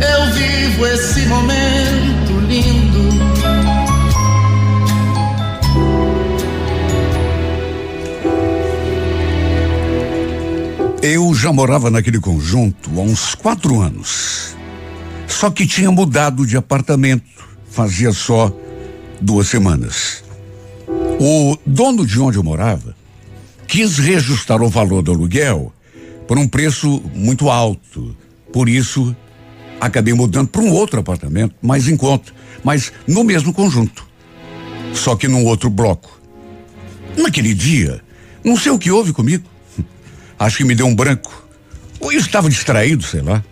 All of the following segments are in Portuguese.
eu vivo esse momento lindo. Eu já morava naquele conjunto há uns quatro anos. Só que tinha mudado de apartamento, fazia só duas semanas. O dono de onde eu morava quis reajustar o valor do aluguel por um preço muito alto. Por isso, acabei mudando para um outro apartamento, mais em conta, mas no mesmo conjunto. Só que num outro bloco. Naquele dia, não sei o que houve comigo. Acho que me deu um branco. Ou eu estava distraído, sei lá.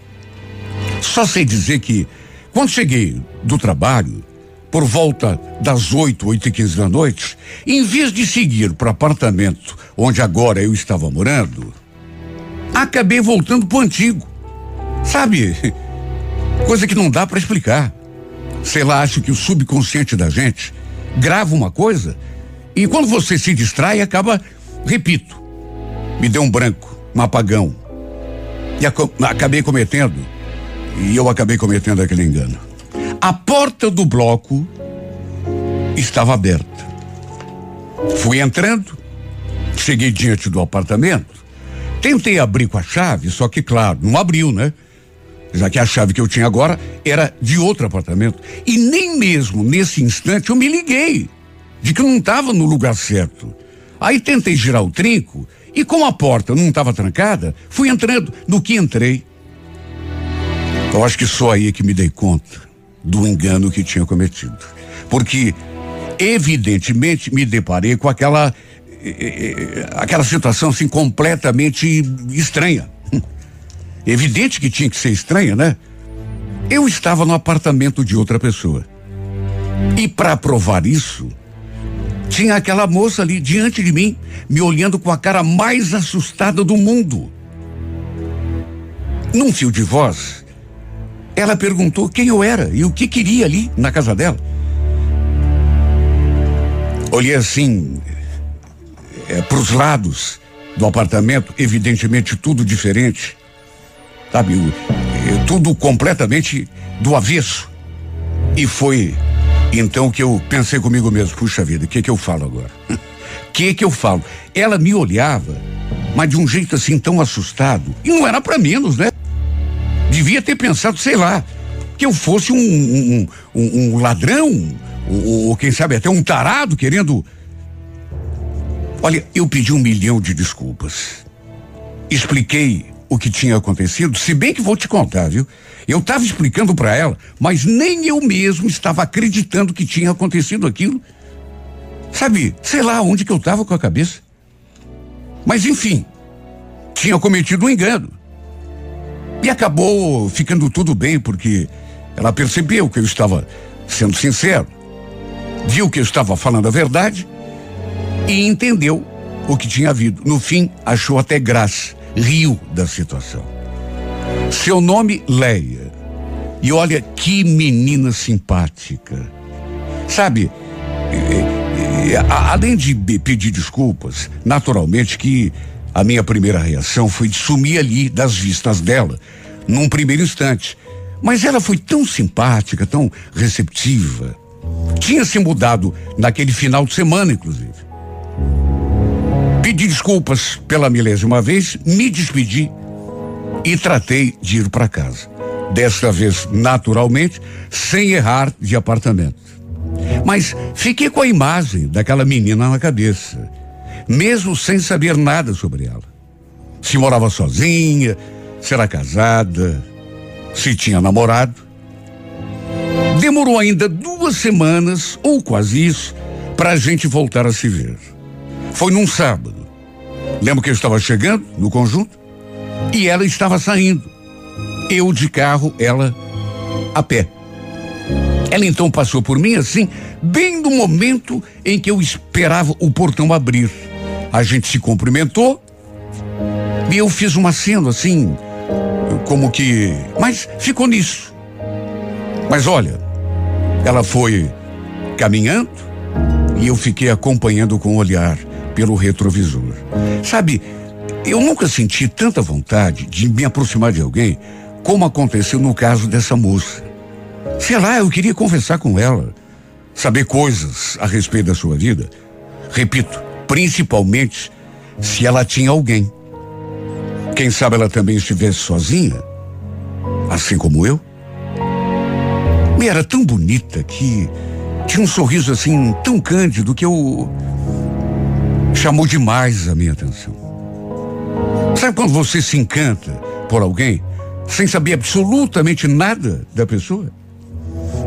Só sei dizer que, quando cheguei do trabalho, por volta das oito, oito e quinze da noite, em vez de seguir para o apartamento onde agora eu estava morando, acabei voltando pro antigo. Sabe? Coisa que não dá para explicar. Sei lá, acho que o subconsciente da gente grava uma coisa e quando você se distrai acaba, repito, me deu um branco, um apagão. E acabei cometendo, e eu acabei cometendo aquele engano. A porta do bloco estava aberta. Fui entrando, cheguei diante do apartamento, tentei abrir com a chave, só que, claro, não abriu, né? Já que a chave que eu tinha agora era de outro apartamento. E nem mesmo nesse instante eu me liguei de que eu não estava no lugar certo. Aí tentei girar o trinco e, como a porta não estava trancada, fui entrando. No que entrei, eu acho que só aí que me dei conta do engano que tinha cometido. Porque, evidentemente, me deparei com aquela. eh, eh, aquela situação assim completamente estranha. Evidente que tinha que ser estranha, né? Eu estava no apartamento de outra pessoa. E para provar isso, tinha aquela moça ali diante de mim, me olhando com a cara mais assustada do mundo. Num fio de voz, ela perguntou quem eu era e o que queria ali na casa dela. Olhei assim, é, para os lados do apartamento, evidentemente tudo diferente, sabe? é, tudo completamente do avesso. E foi então que eu pensei comigo mesmo, puxa vida, o que que eu falo agora? O que que eu falo? Ela me olhava, mas de um jeito assim tão assustado, e não era para menos, né? Devia ter pensado, sei lá, que eu fosse um, um, um- um ladrão, ou, ou quem sabe até um tarado querendo. Olha, eu pedi um milhão de desculpas. Expliquei o que tinha acontecido, se bem que vou te contar, viu? Eu estava explicando para ela, mas nem eu mesmo estava acreditando que tinha acontecido aquilo. Sabe, sei lá onde que eu estava com a cabeça. Mas enfim, tinha cometido um engano. E acabou ficando tudo bem, porque ela percebeu que eu estava sendo sincero, viu que eu estava falando a verdade e entendeu o que tinha havido. No fim, achou até graça, riu da situação. Seu nome, Leia. E olha que menina simpática. Sabe, além de pedir desculpas, naturalmente que a minha primeira reação foi de sumir ali das vistas dela, num primeiro instante. Mas ela foi tão simpática, tão receptiva. Tinha se mudado naquele final de semana, inclusive. Pedi desculpas pela milésima vez, me despedi e tratei de ir para casa. Desta vez, naturalmente, sem errar de apartamento. Mas fiquei com a imagem daquela menina na cabeça, mesmo sem saber nada sobre ela. Se morava sozinha, se era casada, se tinha namorado. Demorou ainda duas semanas, ou quase isso, para a gente voltar a se ver. Foi num sábado. Lembro que eu estava chegando no conjunto e ela estava saindo. Eu de carro, ela a pé. Ela então passou por mim assim, bem no momento em que eu esperava o portão abrir. A gente se cumprimentou e eu fiz uma cena assim, como que. Mas ficou nisso. Mas olha, ela foi caminhando e eu fiquei acompanhando com o olhar pelo retrovisor. Sabe, eu nunca senti tanta vontade de me aproximar de alguém como aconteceu no caso dessa moça. Sei lá, eu queria conversar com ela, saber coisas a respeito da sua vida. Repito, principalmente se ela tinha alguém. Quem sabe ela também estivesse sozinha, assim como eu. E era tão bonita que tinha um sorriso assim tão cândido que eu chamou demais a minha atenção. Sabe quando você se encanta por alguém sem saber absolutamente nada da pessoa?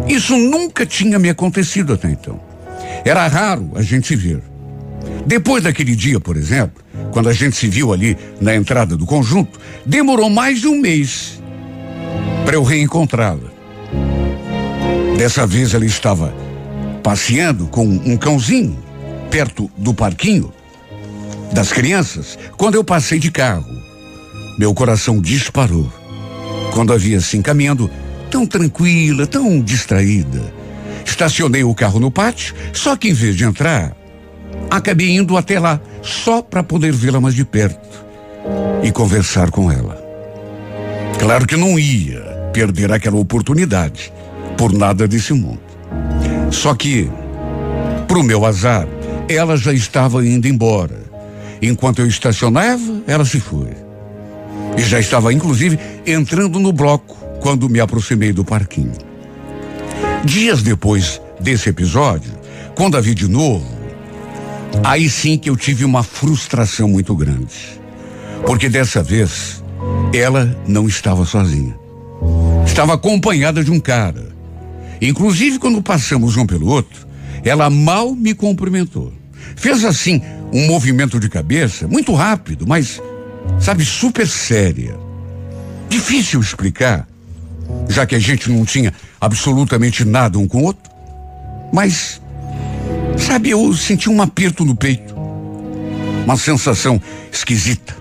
Isso nunca tinha me acontecido até então. Era raro a gente se ver. Depois daquele dia, por exemplo, quando a gente se viu ali na entrada do conjunto, demorou mais de um mês para eu reencontrá-la. Dessa vez ela estava passeando com um cãozinho perto do parquinho das crianças quando eu passei de carro. Meu coração disparou. Quando a vi assim caminhando, tão tranquila, tão distraída. Estacionei o carro no pátio, só que em vez de entrar, acabei indo até lá, só para poder vê-la mais de perto e conversar com ela. Claro que não ia perder aquela oportunidade, por nada desse mundo. Só que, pro meu azar, ela já estava indo embora. Enquanto eu estacionava, ela se foi. E já estava, inclusive, entrando no bloco quando me aproximei do parquinho. Dias depois desse episódio, quando a vi de novo, aí sim que eu tive uma frustração muito grande. Porque dessa vez, ela não estava sozinha. Estava acompanhada de um cara. Inclusive, quando passamos um pelo outro, ela mal me cumprimentou. Fez assim um movimento de cabeça, muito rápido, mas, sabe, super séria. Difícil explicar, já que a gente não tinha absolutamente nada um com o outro. Mas, sabe, eu senti um aperto no peito. Uma sensação esquisita.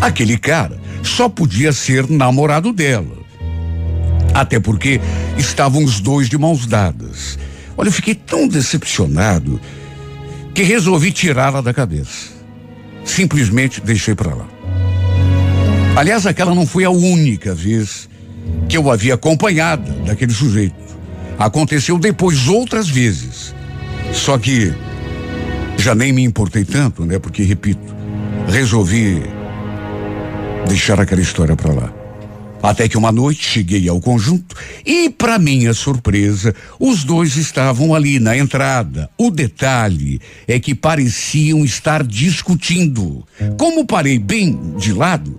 Aquele cara só podia ser namorado dela. Até porque estavam os dois de mãos dadas. Olha, eu fiquei tão decepcionado que resolvi tirá-la da cabeça. Simplesmente deixei para lá. Aliás, aquela não foi a única vez que eu havia acompanhado daquele sujeito. Aconteceu depois outras vezes. Só que já nem me importei tanto, né? Porque, repito, resolvi deixar aquela história para lá. Até que uma noite cheguei ao conjunto e, para minha surpresa, os dois estavam ali na entrada. O detalhe é que pareciam estar discutindo. Como parei bem de lado,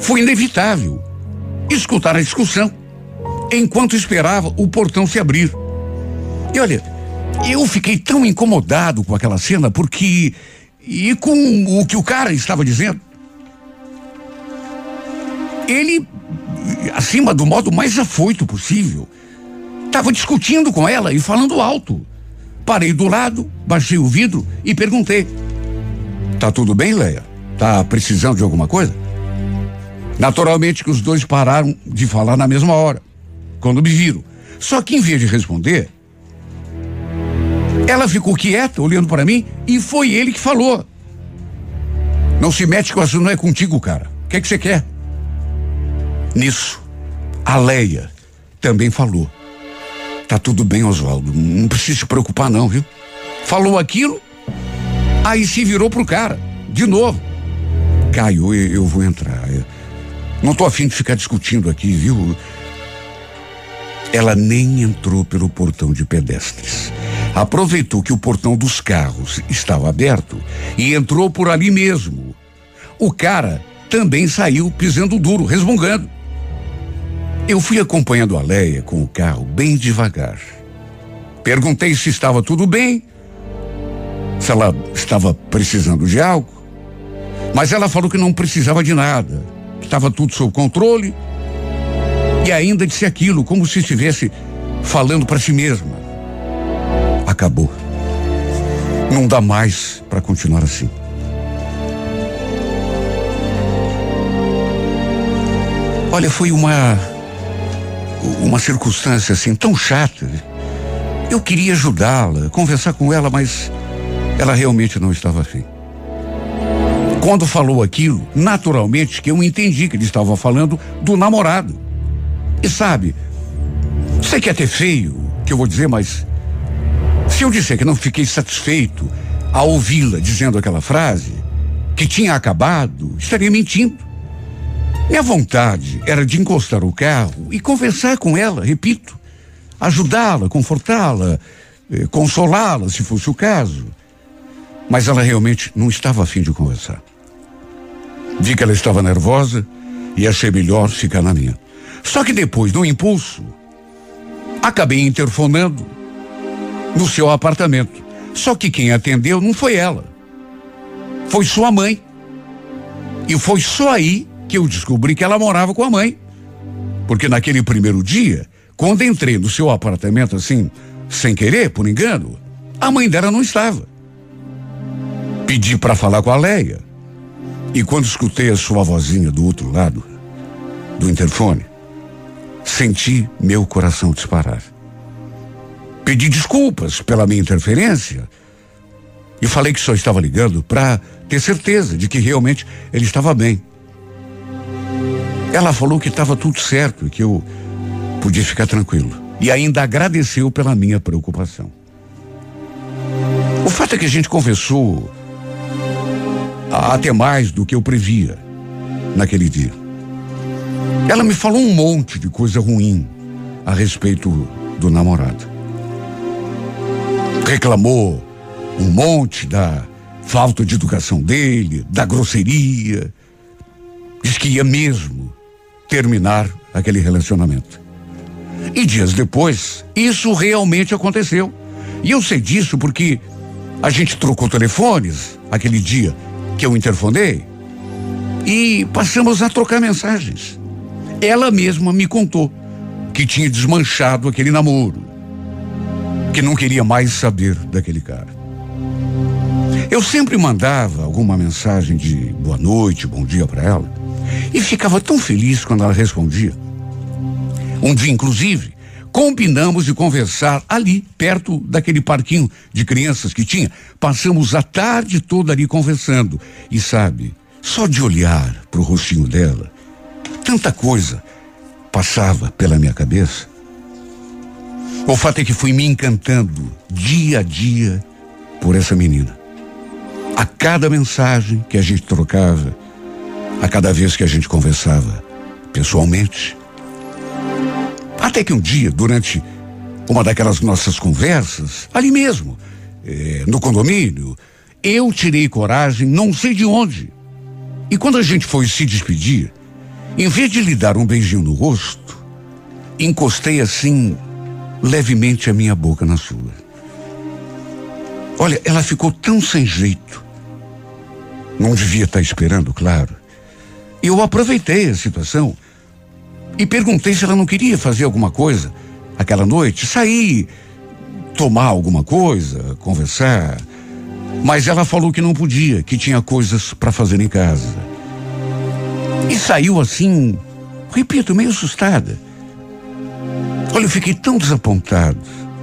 foi inevitável escutar a discussão enquanto esperava o portão se abrir. E olha, eu fiquei tão incomodado com aquela cena porque. e com o que o cara estava dizendo. Ele, acima do modo mais afoito possível, estava discutindo com ela e falando alto. Parei do lado, baixei o vidro e perguntei: Tá tudo bem, Leia? Tá precisando de alguma coisa? Naturalmente que os dois pararam de falar na mesma hora, quando me viram. Só que em vez de responder, ela ficou quieta, olhando para mim, e foi ele que falou. Não se mete com isso, não é contigo, cara. O que é que você quer? Nisso, a Leia também falou. Tá tudo bem, Oswaldo. Não precisa se preocupar, não, viu? Falou aquilo, aí se virou pro cara, de novo. Caio, eu, eu vou entrar. Eu, não tô afim de ficar discutindo aqui, viu? Ela nem entrou pelo portão de pedestres. Aproveitou que o portão dos carros estava aberto e entrou por ali mesmo. O cara também saiu pisando duro, resmungando. Eu fui acompanhando a Leia com o carro bem devagar. Perguntei se estava tudo bem, se ela estava precisando de algo. Mas ela falou que não precisava de nada estava tudo sob controle. E ainda disse aquilo, como se estivesse falando para si mesma: acabou. Não dá mais para continuar assim. Olha, foi uma uma circunstância assim tão chata. Eu queria ajudá-la, conversar com ela, mas ela realmente não estava afim. Quando falou aquilo, naturalmente que eu entendi que ele estava falando do namorado. E sabe, sei que é até feio que eu vou dizer, mas se eu disser que não fiquei satisfeito ao ouvi-la dizendo aquela frase, que tinha acabado, estaria mentindo. Minha vontade era de encostar o carro e conversar com ela, repito, ajudá-la, confortá-la, eh, consolá-la, se fosse o caso. Mas ela realmente não estava afim de conversar. Vi que ela estava nervosa e achei melhor ficar na minha. Só que depois, no impulso, acabei interfonando no seu apartamento. Só que quem atendeu não foi ela. Foi sua mãe. E foi só aí que eu descobri que ela morava com a mãe. Porque naquele primeiro dia, quando entrei no seu apartamento assim, sem querer, por engano, a mãe dela não estava. Pedi para falar com a Leia. E quando escutei a sua vozinha do outro lado do interfone, senti meu coração disparar. Pedi desculpas pela minha interferência e falei que só estava ligando para ter certeza de que realmente ele estava bem. Ela falou que estava tudo certo e que eu podia ficar tranquilo. E ainda agradeceu pela minha preocupação. O fato é que a gente conversou até mais do que eu previa naquele dia. Ela me falou um monte de coisa ruim a respeito do namorado. Reclamou um monte da falta de educação dele, da grosseria. Diz que ia mesmo terminar aquele relacionamento. E dias depois, isso realmente aconteceu. E eu sei disso porque a gente trocou telefones aquele dia que eu interfonei e passamos a trocar mensagens. Ela mesma me contou que tinha desmanchado aquele namoro, que não queria mais saber daquele cara. Eu sempre mandava alguma mensagem de boa noite, bom dia para ela, e ficava tão feliz quando ela respondia. Um dia, inclusive, combinamos de conversar ali, perto daquele parquinho de crianças que tinha. Passamos a tarde toda ali conversando. E sabe, só de olhar para o rostinho dela, tanta coisa passava pela minha cabeça. O fato é que fui me encantando dia a dia por essa menina. A cada mensagem que a gente trocava, a cada vez que a gente conversava pessoalmente. Até que um dia, durante uma daquelas nossas conversas, ali mesmo, eh, no condomínio, eu tirei coragem, não sei de onde. E quando a gente foi se despedir, em vez de lhe dar um beijinho no rosto, encostei assim, levemente a minha boca na sua. Olha, ela ficou tão sem jeito. Não devia estar esperando, claro. Eu aproveitei a situação e perguntei se ela não queria fazer alguma coisa aquela noite, sair, tomar alguma coisa, conversar. Mas ela falou que não podia, que tinha coisas para fazer em casa. E saiu assim, repito, meio assustada. Olha, eu fiquei tão desapontado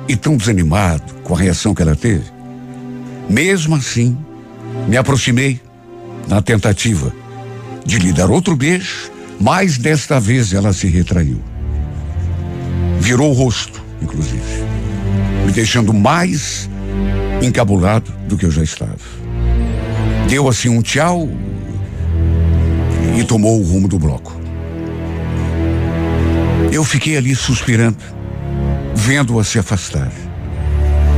e tão desanimado com a reação que ela teve. Mesmo assim, me aproximei na tentativa de lhe dar outro beijo, mas desta vez ela se retraiu. Virou o rosto, inclusive, me deixando mais encabulado do que eu já estava. Deu assim um tchau e tomou o rumo do bloco. Eu fiquei ali suspirando, vendo-a se afastar.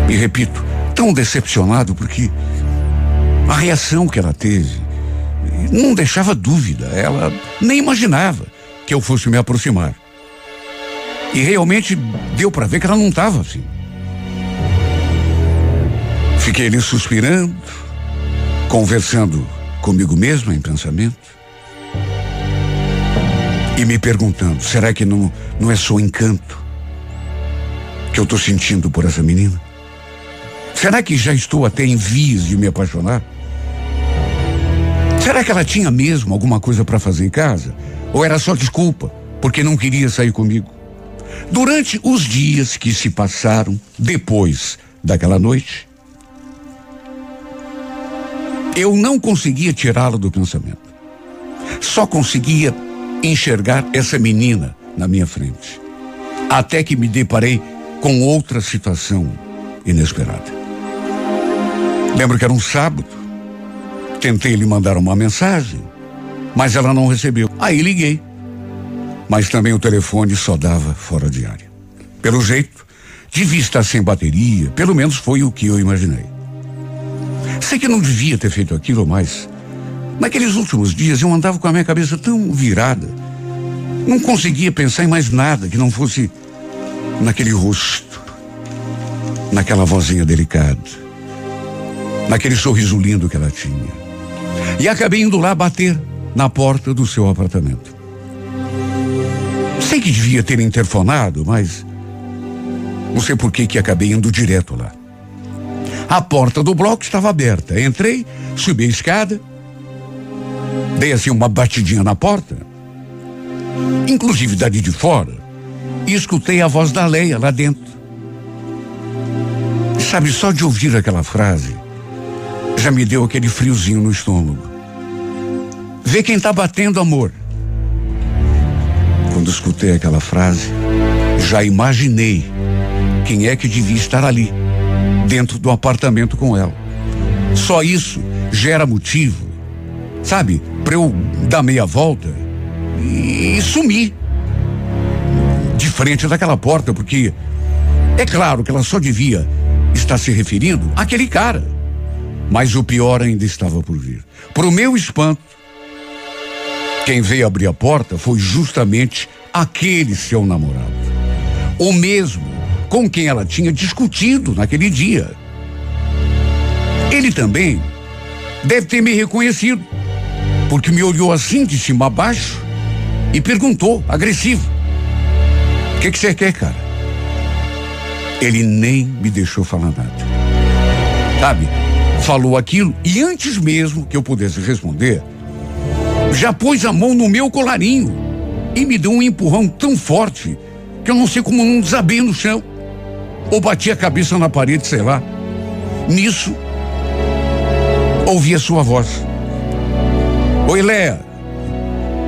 E repito, tão decepcionado porque a reação que ela teve não deixava dúvida. Ela nem imaginava que eu fosse me aproximar. E realmente deu para ver que ela não estava assim. Fiquei ali suspirando, conversando comigo mesmo em pensamento. E me perguntando, será que não, não é só encanto? que eu estou sentindo por essa menina? Será que já estou até em vias de me apaixonar? Será que ela tinha mesmo alguma coisa para fazer em casa? Ou era só desculpa, porque não queria sair comigo? Durante os dias que se passaram depois daquela noite, eu não conseguia tirá-la do pensamento. Só conseguia enxergar essa menina na minha frente. Até que me deparei com outra situação inesperada. Lembro que era um sábado. Tentei lhe mandar uma mensagem, mas ela não recebeu. Aí liguei. Mas também o telefone só dava fora de área. Pelo jeito, devia estar sem bateria, pelo menos foi o que eu imaginei. Sei que não devia ter feito aquilo, mas naqueles últimos dias eu andava com a minha cabeça tão virada. Não conseguia pensar em mais nada que não fosse naquele rosto, naquela vozinha delicada, naquele sorriso lindo que ela tinha. E acabei indo lá bater na porta do seu apartamento. Sei que devia ter interfonado, mas não sei por que que acabei indo direto lá. A porta do bloco estava aberta. Entrei, subi a escada, dei assim uma batidinha na porta, inclusive dali de fora, e escutei a voz da Leia lá dentro. Sabe, só de ouvir aquela frase, já me deu aquele friozinho no estômago. Vê quem tá batendo, amor. Quando escutei aquela frase, já imaginei quem é que devia estar ali, dentro do apartamento com ela. Só isso gera motivo, sabe, para eu dar meia volta e sumir de frente daquela porta, porque é claro que ela só devia estar se referindo àquele cara. Mas o pior ainda estava por vir. Pro meu espanto, quem veio abrir a porta foi justamente aquele seu namorado. O mesmo com quem ela tinha discutido naquele dia. Ele também deve ter me reconhecido, porque me olhou assim de cima a baixo e perguntou, agressivo: O que você quer, cara? Ele nem me deixou falar nada. Sabe? Falou aquilo e antes mesmo que eu pudesse responder, já pôs a mão no meu colarinho e me deu um empurrão tão forte que eu não sei como não desabei no chão. Ou bati a cabeça na parede, sei lá. Nisso, ouvi a sua voz. Oi, Léa.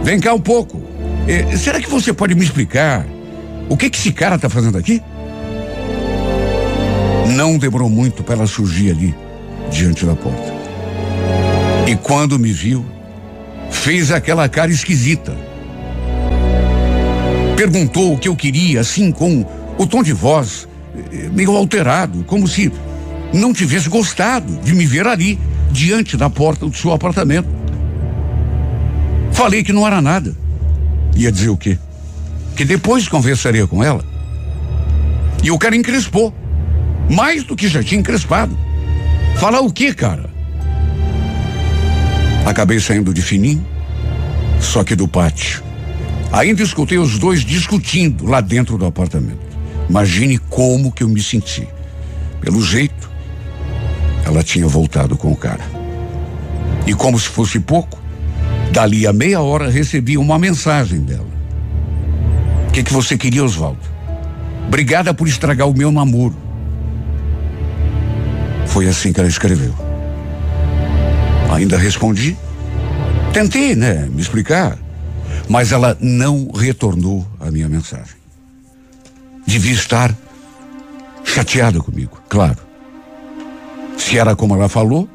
Vem cá um pouco. Eh, será que você pode me explicar o que, que esse cara está fazendo aqui? Não demorou muito para ela surgir ali, diante da porta. E quando me viu, fez aquela cara esquisita. Perguntou o que eu queria, assim, com o tom de voz eh, meio alterado, como se não tivesse gostado de me ver ali, diante da porta do seu apartamento. Falei que não era nada. Ia dizer o quê? Que depois conversaria com ela. E o cara encrespou. Mais do que já tinha encrespado. Falar o quê, cara? Acabei saindo de fininho, só que do pátio. Ainda escutei os dois discutindo lá dentro do apartamento. Imagine como que eu me senti. Pelo jeito, ela tinha voltado com o cara. E como se fosse pouco, dali a meia hora recebi uma mensagem dela. O que, que você queria, Oswaldo? Obrigada por estragar o meu namoro. Foi assim que ela escreveu. Ainda respondi. Tentei, né, me explicar. Mas ela não retornou a minha mensagem. Devia estar chateada comigo, claro. Se era como ela falou,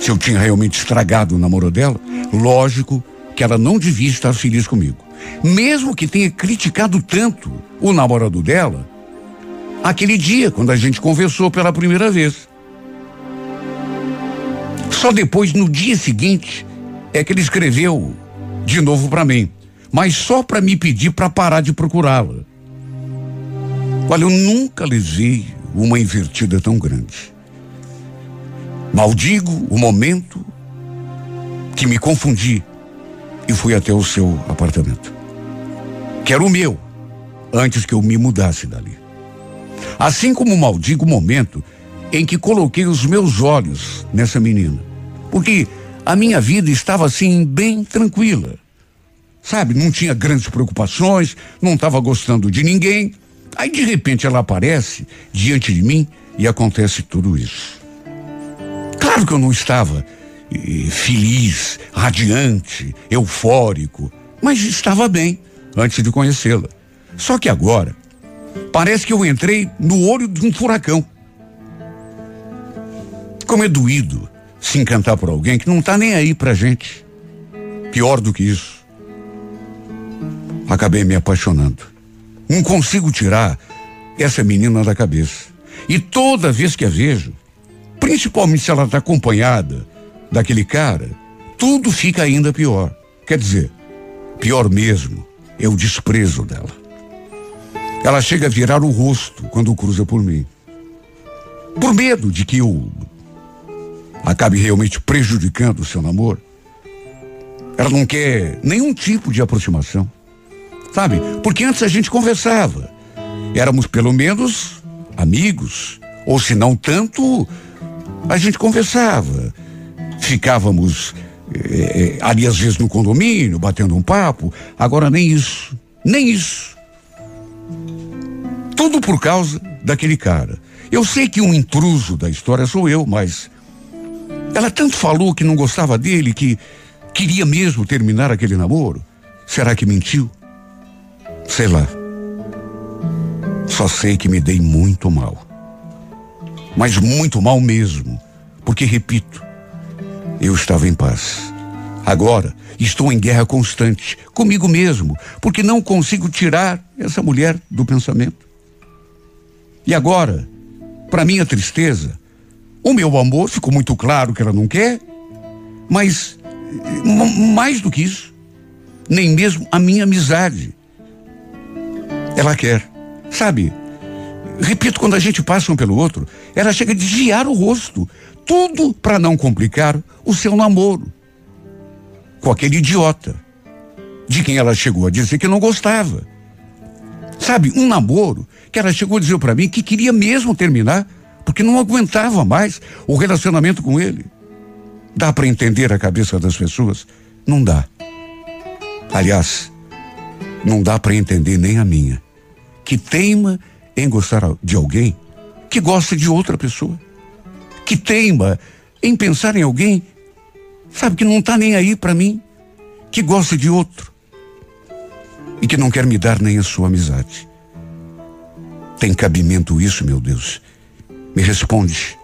se eu tinha realmente estragado o namoro dela, lógico que ela não devia estar feliz comigo. Mesmo que tenha criticado tanto o namorado dela, aquele dia, quando a gente conversou pela primeira vez. Só depois, no dia seguinte, é que ele escreveu de novo para mim, mas só para me pedir para parar de procurá-la. Olha, eu nunca levei uma invertida tão grande. Maldigo o momento que me confundi e fui até o seu apartamento. Que era o meu, antes que eu me mudasse dali. Assim como maldigo o momento em que coloquei os meus olhos nessa menina. Porque a minha vida estava assim, bem tranquila. Sabe, não tinha grandes preocupações, não estava gostando de ninguém. Aí de repente ela aparece diante de mim e acontece tudo isso. Claro que eu não estava eh, feliz, radiante, eufórico, mas estava bem antes de conhecê-la. Só que agora, parece que eu entrei no olho de um furacão. Como é doído se encantar por alguém que não está nem aí pra gente. Pior do que isso. Acabei me apaixonando. Não consigo tirar essa menina da cabeça. E toda vez que a vejo, principalmente se ela está acompanhada daquele cara, tudo fica ainda pior. Quer dizer, pior mesmo é o desprezo dela. Ela chega a virar o rosto quando cruza por mim. Por medo de que eu acabe realmente prejudicando o seu namoro. Ela não quer nenhum tipo de aproximação. Sabe? Porque antes a gente conversava. Éramos pelo menos amigos. Ou se não tanto, a gente conversava. Ficávamos eh, ali às vezes no condomínio, batendo um papo. Agora nem isso. Nem isso. Tudo por causa daquele cara. Eu sei que um intruso da história sou eu, mas ela tanto falou que não gostava dele, que queria mesmo terminar aquele namoro. Será que mentiu? Sei lá. Só sei que me dei muito mal. Mas muito mal mesmo. Porque, repito, eu estava em paz. Agora estou em guerra constante comigo mesmo, porque não consigo tirar essa mulher do pensamento. E agora, para minha tristeza, o meu amor ficou muito claro que ela não quer, mas mais do que isso, nem mesmo a minha amizade. Ela quer. Sabe? Repito, quando a gente passa um pelo outro, ela chega a desviar o rosto. Tudo para não complicar o seu namoro com aquele idiota de quem ela chegou a dizer que não gostava. Sabe, um namoro que ela chegou a dizer para mim que queria mesmo terminar porque não aguentava mais o relacionamento com ele. Dá para entender a cabeça das pessoas? Não dá. Aliás, não dá para entender nem a minha, que teima em gostar de alguém que gosta de outra pessoa, que teima em pensar em alguém, sabe, que não está nem aí para mim, que gosta de outro e que não quer me dar nem a sua amizade. Tem cabimento isso, meu Deus? Me responde.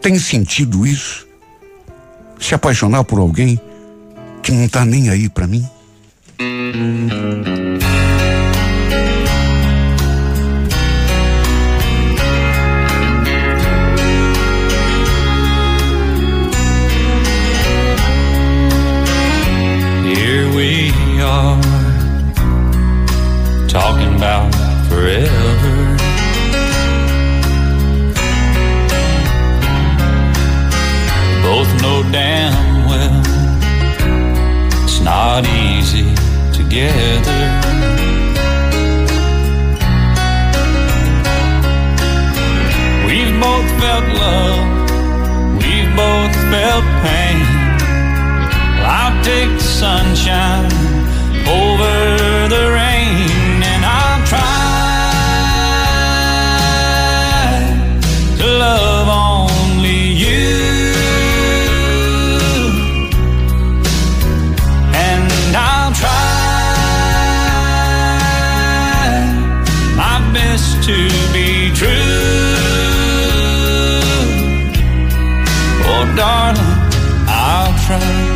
Tem sentido isso? Se apaixonar por alguém que não está nem aí para mim? Here we are, talking about forever. Both know damn well it's not easy together. We've both felt love, we've both felt pain. I'll take the sunshine over the rain, love only you. And I'll try my best to be true. Oh, darling, I'll try.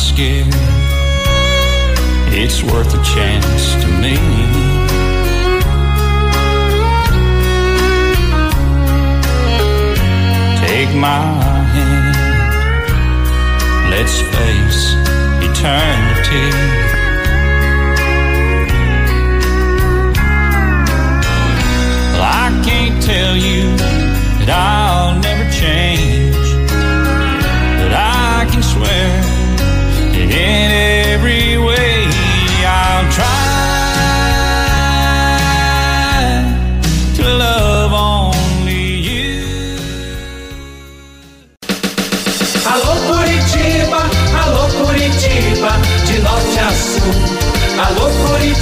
Scared. It's worth a chance to me. Take my hand. Let's face eternity. Well, I can't tell you that I'll never change.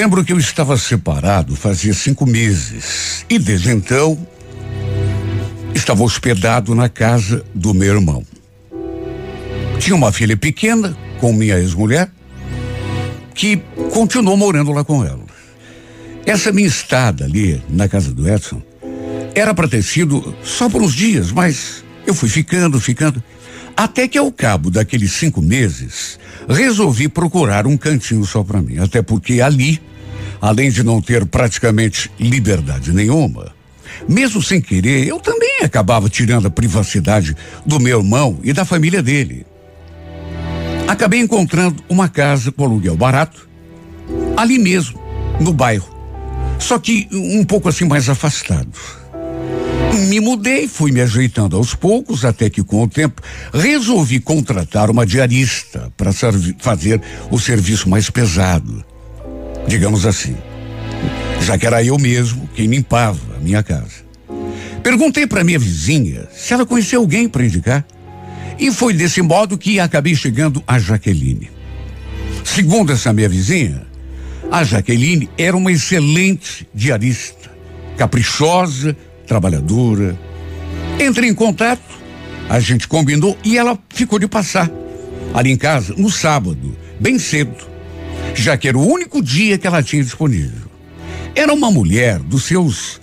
Lembro que eu estava separado fazia cinco meses e desde então estava hospedado na casa do meu irmão. Tinha uma filha pequena com minha ex-mulher que continuou morando lá com ela. Essa minha estada ali na casa do Edson era para ter sido só por uns dias, mas eu fui ficando, ficando. Até que ao cabo daqueles cinco meses, resolvi procurar um cantinho só para mim. Até porque ali, além de não ter praticamente liberdade nenhuma, mesmo sem querer, eu também acabava tirando a privacidade do meu irmão e da família dele. Acabei encontrando uma casa com aluguel barato, ali mesmo, no bairro. Só que um pouco assim mais afastado. Me mudei, fui me ajeitando aos poucos, até que com o tempo resolvi contratar uma diarista para fazer o serviço mais pesado. Digamos assim. Já que era eu mesmo quem limpava a minha casa. Perguntei para minha vizinha se ela conhecia alguém para indicar. E foi desse modo que acabei chegando a Jaqueline. Segundo essa minha vizinha, a Jaqueline era uma excelente diarista, caprichosa, trabalhadora. Entrei em contato, a gente combinou e ela ficou de passar ali em casa no sábado, bem cedo, já que era o único dia que ela tinha disponível. Era uma mulher dos seus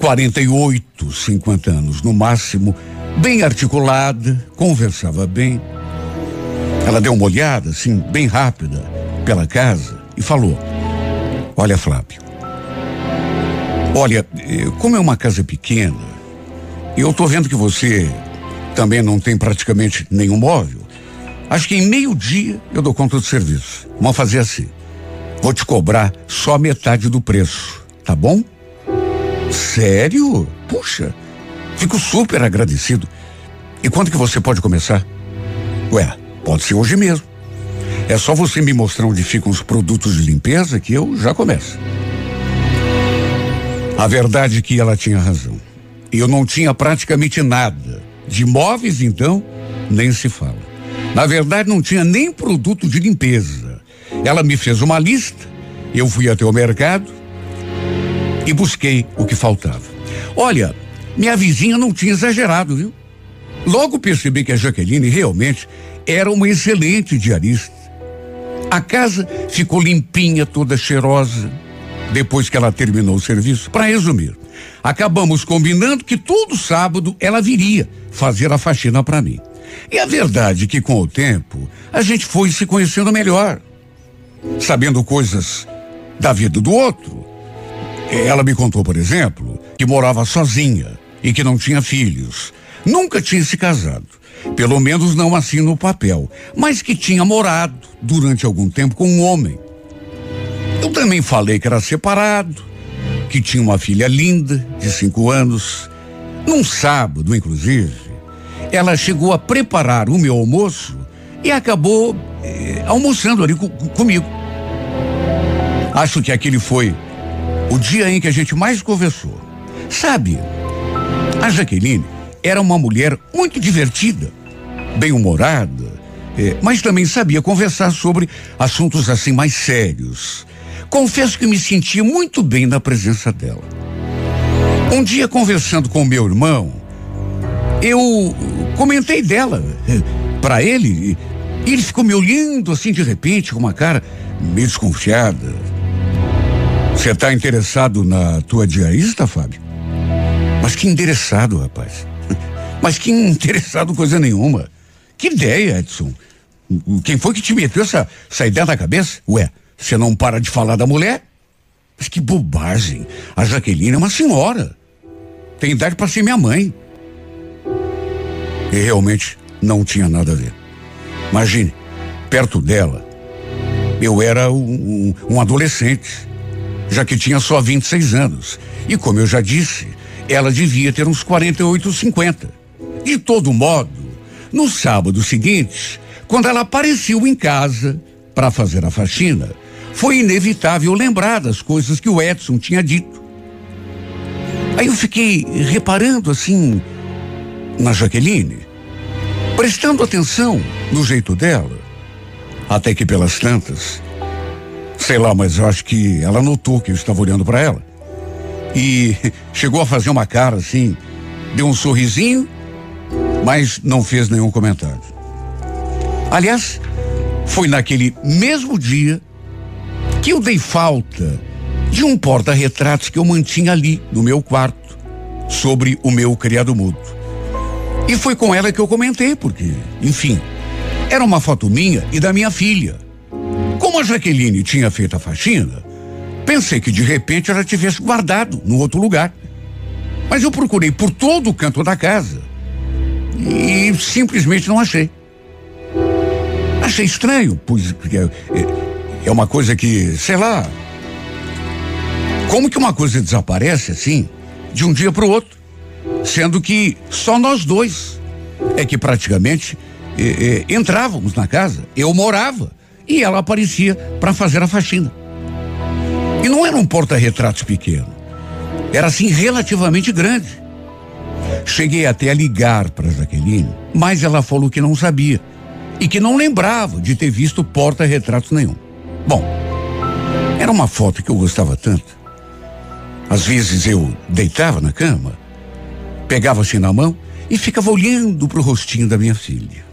48, 50 anos no máximo, bem articulada, conversava bem. Ela deu uma olhada, assim, bem rápida, pela casa e falou: Olha, Flávio, Olha, eh, como é uma casa pequena, eu tô vendo que você também não tem praticamente nenhum móvel, acho que em meio dia eu dou conta do serviço. Vamos fazer assim. Vou te cobrar só metade do preço, tá bom? Sério? Puxa, fico super agradecido. E quando que você pode começar? Ué, pode ser hoje mesmo. É só você me mostrar onde ficam os produtos de limpeza que eu já começo. A verdade é que ela tinha razão. Eu não tinha praticamente nada. De móveis, então, nem se fala. Na verdade, não tinha nem produto de limpeza. Ela me fez uma lista, eu fui até o mercado e busquei o que faltava. Olha, minha vizinha não tinha exagerado, viu? Logo percebi que a Jaqueline realmente era uma excelente diarista. A casa ficou limpinha, toda cheirosa depois que ela terminou o serviço. Para resumir, acabamos combinando que todo sábado ela viria fazer a faxina para mim. E a verdade é que com o tempo a gente foi se conhecendo melhor, sabendo coisas da vida do outro. Ela me contou, por exemplo, que morava sozinha e que não tinha filhos. Nunca tinha se casado, pelo menos não assim no papel, mas que tinha morado durante algum tempo com um homem eu também falei que era separado, que tinha uma filha linda, de cinco anos. Num sábado, inclusive, ela chegou a preparar o meu almoço e acabou eh, almoçando ali com, comigo. Acho que aquele foi o dia em que a gente mais conversou. Sabe, a Jaqueline era uma mulher muito divertida, bem-humorada, eh, mas também sabia conversar sobre assuntos assim mais sérios. Confesso que me senti muito bem na presença dela. Um dia, conversando com meu irmão, eu comentei dela para ele e ele ficou me olhando assim de repente com uma cara meio desconfiada. Você está interessado na tua diarista, Fábio? Mas que interessado, rapaz. Mas que interessado coisa nenhuma. Que ideia, Edson. Quem foi que te meteu essa, essa ideia na cabeça? Ué, você não para de falar da mulher? Mas que bobagem. A Jaqueline é uma senhora. Tem idade para ser minha mãe. E realmente não tinha nada a ver. Imagine, perto dela, eu era um, um, adolescente. já que tinha só 26 anos. E como eu já disse, ela devia ter uns 48 ou 50. De todo modo, no sábado seguinte, quando ela apareceu em casa para fazer a faxina, foi inevitável lembrar das coisas que o Edson tinha dito. Aí eu fiquei reparando assim na Jaqueline, prestando atenção no jeito dela, até que pelas tantas, sei lá, mas acho que ela notou que eu estava olhando para ela. E chegou a fazer uma cara assim, deu um sorrisinho, mas não fez nenhum comentário. Aliás, foi naquele mesmo dia que eu dei falta de um porta-retratos que eu mantinha ali no meu quarto, sobre o meu criado mudo. E foi com ela que eu comentei, porque, enfim, era uma foto minha e da minha filha. Como a Jaqueline tinha feito a faxina, pensei que de repente ela tivesse guardado no outro lugar. Mas eu procurei por todo o canto da casa e simplesmente não achei. Achei estranho, pois é, é uma coisa que, sei lá. Como que uma coisa desaparece assim, de um dia para o outro? Sendo que só nós dois é que praticamente é, é, entrávamos na casa. Eu morava e ela aparecia para fazer a faxina. E não era um porta-retratos pequeno. Era assim relativamente grande. Cheguei até a ligar para Jaqueline, mas ela falou que não sabia e que não lembrava de ter visto porta-retratos nenhum. Bom, era uma foto que eu gostava tanto. Às vezes eu deitava na cama, pegava assim na mão e ficava olhando para o rostinho da minha filha.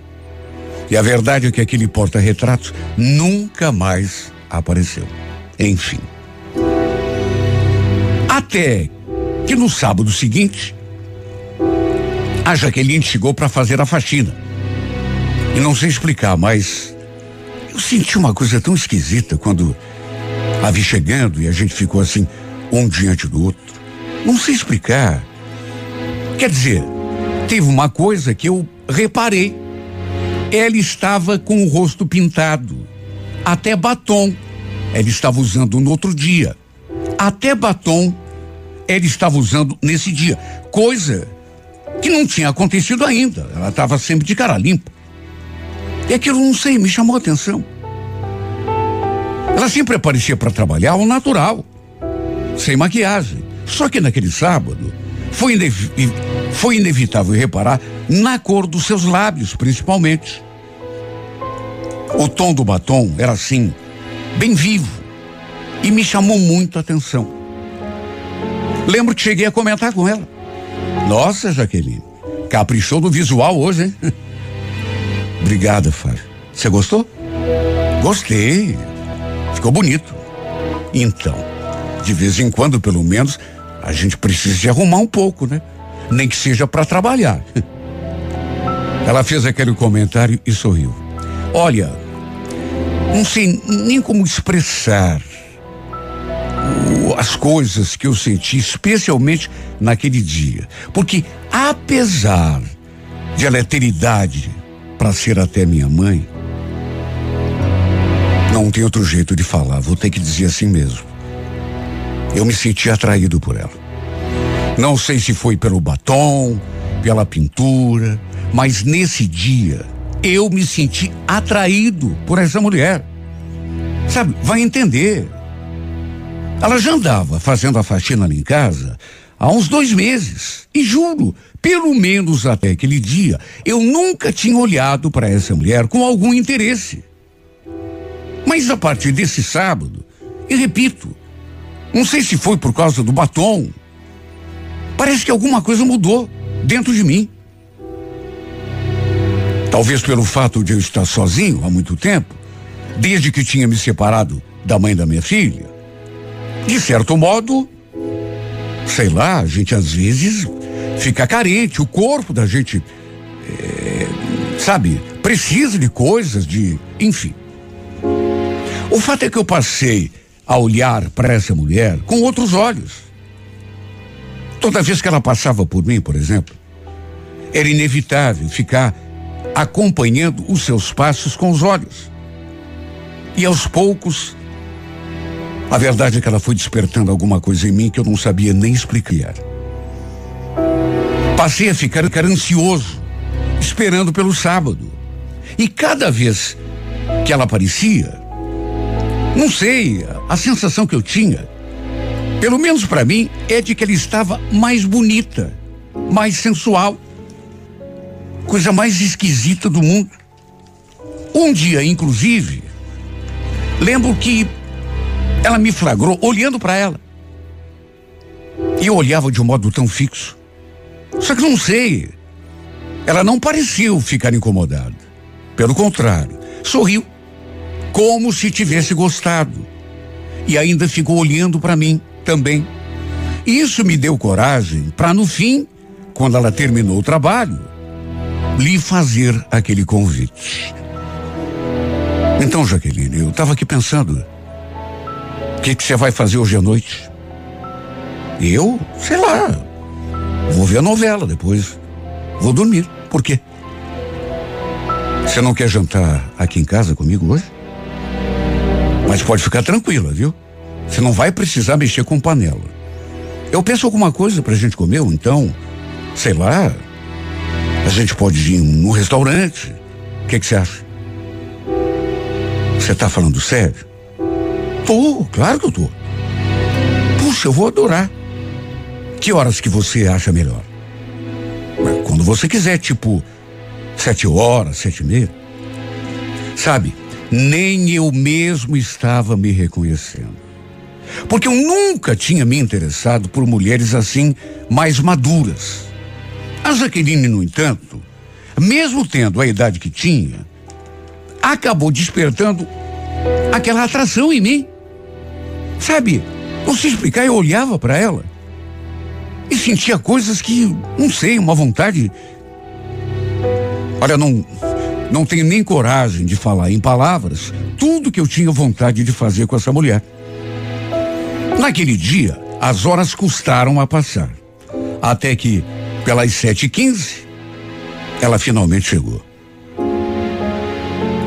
E a verdade é que aquele porta-retratos nunca mais apareceu. Enfim. Até que no sábado seguinte, a Jaqueline chegou para fazer a faxina. E não sei explicar, mas eu senti uma coisa tão esquisita quando a vi chegando e a gente ficou assim, um diante do outro. Não sei explicar. Quer dizer, teve uma coisa que eu reparei. Ela estava com o rosto pintado, até batom. Ela estava usando no outro dia. Até batom ela estava usando nesse dia. Coisa que não tinha acontecido ainda. Ela estava sempre de cara limpa. E aquilo, não sei, me chamou a atenção. Ela sempre aparecia para trabalhar ao natural, sem maquiagem. Só que naquele sábado, foi, foi inevitável reparar na cor dos seus lábios, principalmente. O tom do batom era assim, bem vivo, e me chamou muito a atenção. Lembro que cheguei a comentar com ela. Nossa, Jaqueline, caprichou do visual hoje, hein? Obrigada, Fábio. Você gostou? Gostei. Ficou bonito. Então, de vez em quando, pelo menos, a gente precisa se arrumar um pouco, né? Nem que seja para trabalhar. Ela fez aquele comentário e sorriu. Olha, não sei nem como expressar as coisas que eu senti, especialmente naquele dia. Porque, apesar de ela ter idade para ser até minha mãe, não tem outro jeito de falar, vou ter que dizer assim mesmo. Eu me senti atraído por ela. Não sei se foi pelo batom, pela pintura, mas nesse dia eu me senti atraído por essa mulher. Sabe, vai entender. Ela já andava fazendo a faxina ali em casa há uns dois meses. E juro, pelo menos até aquele dia, eu nunca tinha olhado para essa mulher com algum interesse. Mas a partir desse sábado, e repito, não sei se foi por causa do batom, parece que alguma coisa mudou dentro de mim. Talvez pelo fato de eu estar sozinho há muito tempo, desde que tinha me separado da mãe da minha filha. De certo modo, sei lá, a gente às vezes fica carente, o corpo da gente, é, sabe, precisa de coisas, de. enfim. O fato é que eu passei a olhar para essa mulher com outros olhos. Toda vez que ela passava por mim, por exemplo, era inevitável ficar acompanhando os seus passos com os olhos. E aos poucos, A verdade é que ela foi despertando alguma coisa em mim que eu não sabia nem explicar. Passei a ficar, ficar ansioso, esperando pelo sábado. E cada vez que ela aparecia, não sei, a sensação que eu tinha, pelo menos para mim, é de que ela estava mais bonita, mais sensual. Coisa mais esquisita do mundo. Um dia, inclusive, lembro que ela me flagrou olhando para ela. E eu olhava de um modo tão fixo. Só que não sei. Ela não pareceu ficar incomodada. Pelo contrário, sorriu, como se tivesse gostado. E ainda ficou olhando para mim também. Isso me deu coragem para, no fim, quando ela terminou o trabalho, lhe fazer aquele convite. Então, Jaqueline, eu estava aqui pensando que que você vai fazer hoje à noite? Eu, sei lá. Vou ver a novela depois. Vou dormir. Por quê? Você não quer jantar aqui em casa comigo hoje? Mas pode ficar tranquila, viu? Você não vai precisar mexer com panela. Eu penso alguma coisa pra gente comer, ou então, sei lá, a gente pode ir num restaurante. O que você acha? Você tá falando sério? Tô, claro que eu tô. Puxa, eu vou adorar. Que horas que você acha melhor? Quando você quiser, tipo sete horas, sete e meia. Sabe, nem eu mesmo estava me reconhecendo. Porque eu nunca tinha me interessado por mulheres assim, mais maduras. A Jaqueline, no entanto, mesmo tendo a idade que tinha, acabou despertando aquela atração em mim. Sabe, não se explicar, eu olhava para ela e sentia coisas que, não sei, uma vontade. Olha, não, não tenho nem coragem de falar em palavras tudo que eu tinha vontade de fazer com essa mulher. Naquele dia, as horas custaram a passar. Até que, pelas sete e quinze, ela finalmente chegou.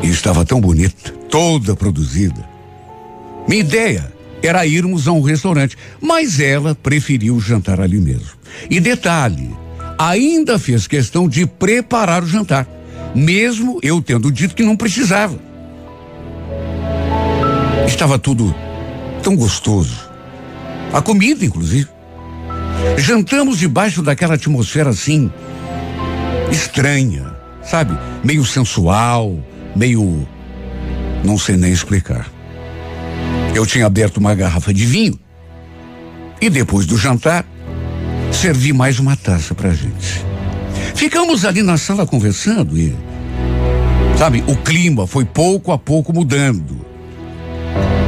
E estava tão bonita, toda produzida. Minha ideia era irmos a um restaurante, mas ela preferiu jantar ali mesmo. E detalhe, ainda fez questão de preparar o jantar, mesmo eu tendo dito que não precisava. Estava tudo tão gostoso. A comida, inclusive. Jantamos debaixo daquela atmosfera assim, estranha, sabe? Meio sensual, meio. Não sei nem explicar. Eu tinha aberto uma garrafa de vinho e depois do jantar servi mais uma taça pra gente. Ficamos ali na sala conversando e, sabe, o clima foi pouco a pouco mudando.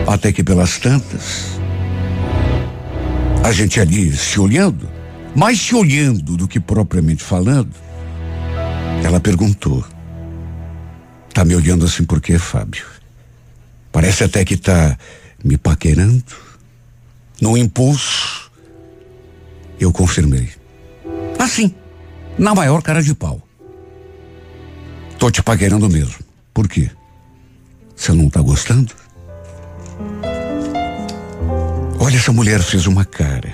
Até que pelas tantas, a gente ali se olhando, mais se olhando do que propriamente falando, ela perguntou: Tá me olhando assim por quê, Fábio? Parece até que tá me paquerando. No impulso, eu confirmei. Assim, na maior cara de pau. Tô te paquerando mesmo. Por quê? Você não tá gostando? Olha, essa mulher fez uma cara.